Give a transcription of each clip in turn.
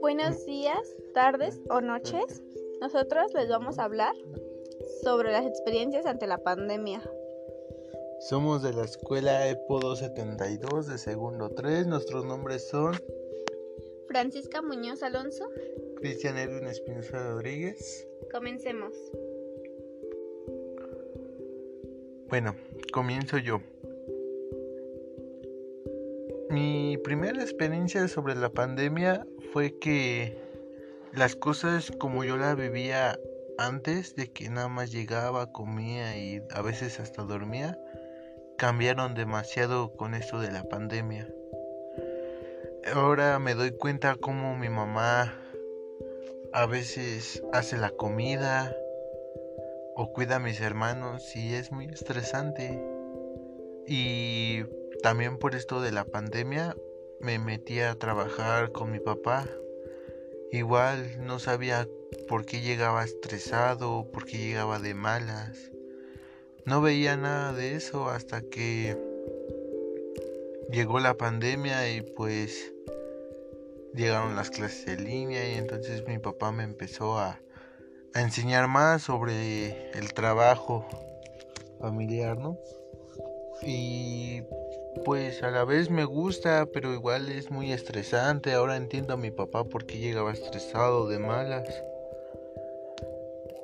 Buenos días, tardes o noches. Nosotros les vamos a hablar sobre las experiencias ante la pandemia. Somos de la escuela EPO 272 de segundo 3. Nuestros nombres son Francisca Muñoz Alonso. Cristian Edwin Espinosa Rodríguez. Comencemos. Bueno, comienzo yo. Mi primera experiencia sobre la pandemia fue que las cosas como yo la vivía antes de que nada más llegaba, comía y a veces hasta dormía, cambiaron demasiado con esto de la pandemia. Ahora me doy cuenta como mi mamá a veces hace la comida o cuida a mis hermanos y es muy estresante. Y también por esto de la pandemia me metí a trabajar con mi papá. Igual no sabía por qué llegaba estresado, por qué llegaba de malas. No veía nada de eso hasta que llegó la pandemia y pues llegaron las clases en línea y entonces mi papá me empezó a, a enseñar más sobre el trabajo familiar, ¿no? Y pues a la vez me gusta, pero igual es muy estresante. Ahora entiendo a mi papá por qué llegaba estresado de malas.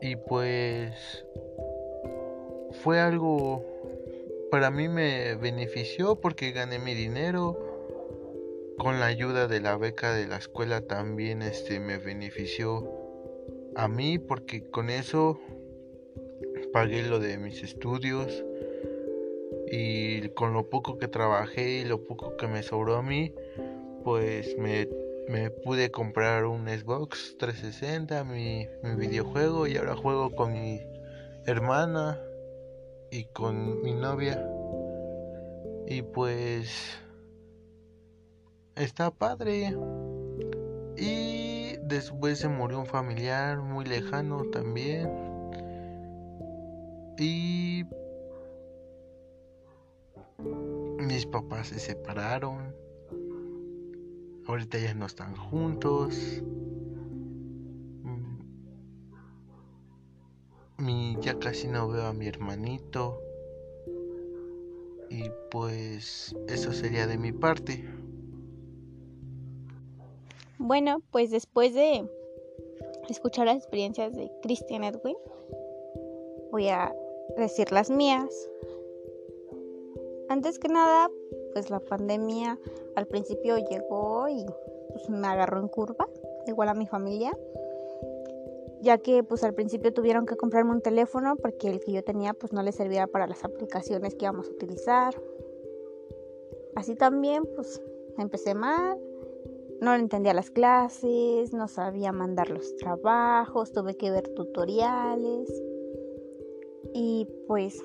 Y pues fue algo para mí me benefició porque gané mi dinero. Con la ayuda de la beca de la escuela también este me benefició a mí porque con eso pagué lo de mis estudios y con lo poco que trabajé y lo poco que me sobró a mí, pues me, me pude comprar un Xbox 360, mi, mi videojuego y ahora juego con mi hermana y con mi novia. Y pues está padre. Y después se murió un familiar muy lejano también. Y mis papás se separaron. Ahorita ya no están juntos. Mi, ya casi no veo a mi hermanito. Y pues eso sería de mi parte. Bueno, pues después de escuchar las experiencias de Christian Edwin, voy a decir las mías. Antes que nada, pues la pandemia al principio llegó y pues me agarró en curva, igual a mi familia, ya que pues al principio tuvieron que comprarme un teléfono porque el que yo tenía pues no le servía para las aplicaciones que íbamos a utilizar. Así también pues empecé mal, no entendía las clases, no sabía mandar los trabajos, tuve que ver tutoriales y pues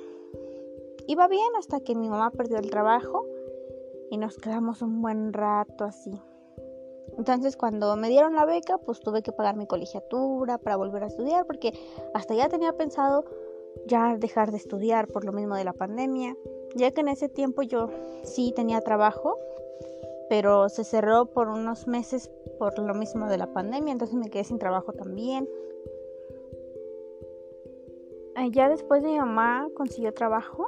Iba bien hasta que mi mamá perdió el trabajo y nos quedamos un buen rato así. Entonces cuando me dieron la beca, pues tuve que pagar mi colegiatura para volver a estudiar porque hasta ya tenía pensado ya dejar de estudiar por lo mismo de la pandemia, ya que en ese tiempo yo sí tenía trabajo, pero se cerró por unos meses por lo mismo de la pandemia, entonces me quedé sin trabajo también. Ya después mi mamá consiguió trabajo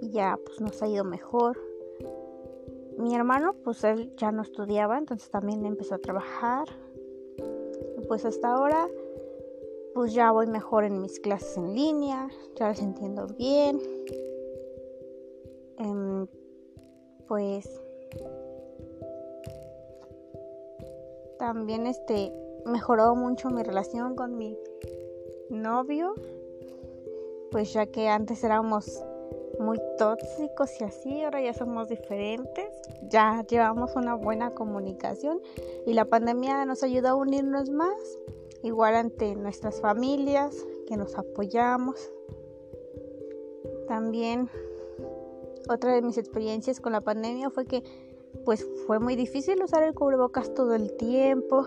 y ya pues nos ha ido mejor. Mi hermano pues él ya no estudiaba, entonces también empezó a trabajar. Y pues hasta ahora pues ya voy mejor en mis clases en línea, ya las entiendo bien. Em, pues también este mejoró mucho mi relación con mi novio, pues ya que antes éramos muy tóxicos y así, ahora ya somos diferentes, ya llevamos una buena comunicación y la pandemia nos ayudó a unirnos más, igual ante nuestras familias, que nos apoyamos. También otra de mis experiencias con la pandemia fue que pues fue muy difícil usar el cubrebocas todo el tiempo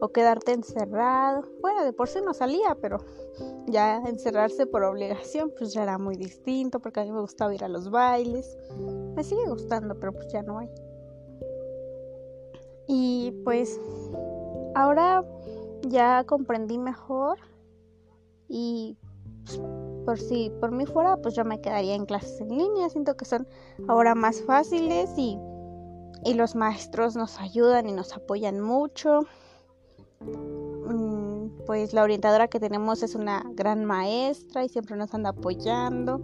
o quedarte encerrado. Bueno, de por sí no salía, pero ya encerrarse por obligación pues ya era muy distinto porque a mí me gustaba ir a los bailes. Me sigue gustando, pero pues ya no hay. Y pues ahora ya comprendí mejor y pues, por si por mí fuera, pues yo me quedaría en clases en línea. Siento que son ahora más fáciles y, y los maestros nos ayudan y nos apoyan mucho. Mm, pues la orientadora que tenemos es una gran maestra y siempre nos anda apoyando.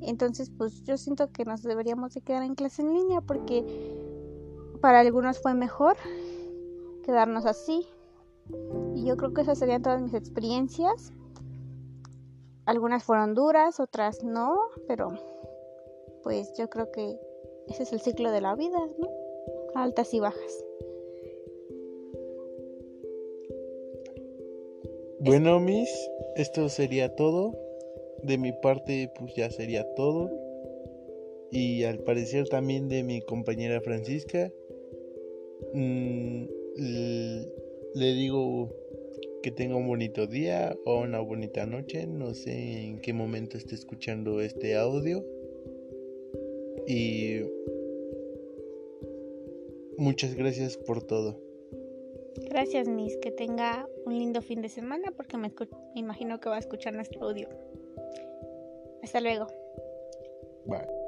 Entonces, pues yo siento que nos deberíamos de quedar en clase en línea porque para algunos fue mejor quedarnos así. Y yo creo que esas serían todas mis experiencias. Algunas fueron duras, otras no, pero pues yo creo que ese es el ciclo de la vida, ¿no? Altas y bajas. Bueno, mis, esto sería todo. De mi parte, pues ya sería todo. Y al parecer también de mi compañera Francisca. Mm, le digo que tenga un bonito día o una bonita noche. No sé en qué momento esté escuchando este audio. Y muchas gracias por todo. Gracias, Miss. Que tenga un lindo fin de semana porque me, imagino que va a escuchar nuestro audio. Hasta luego. Bye.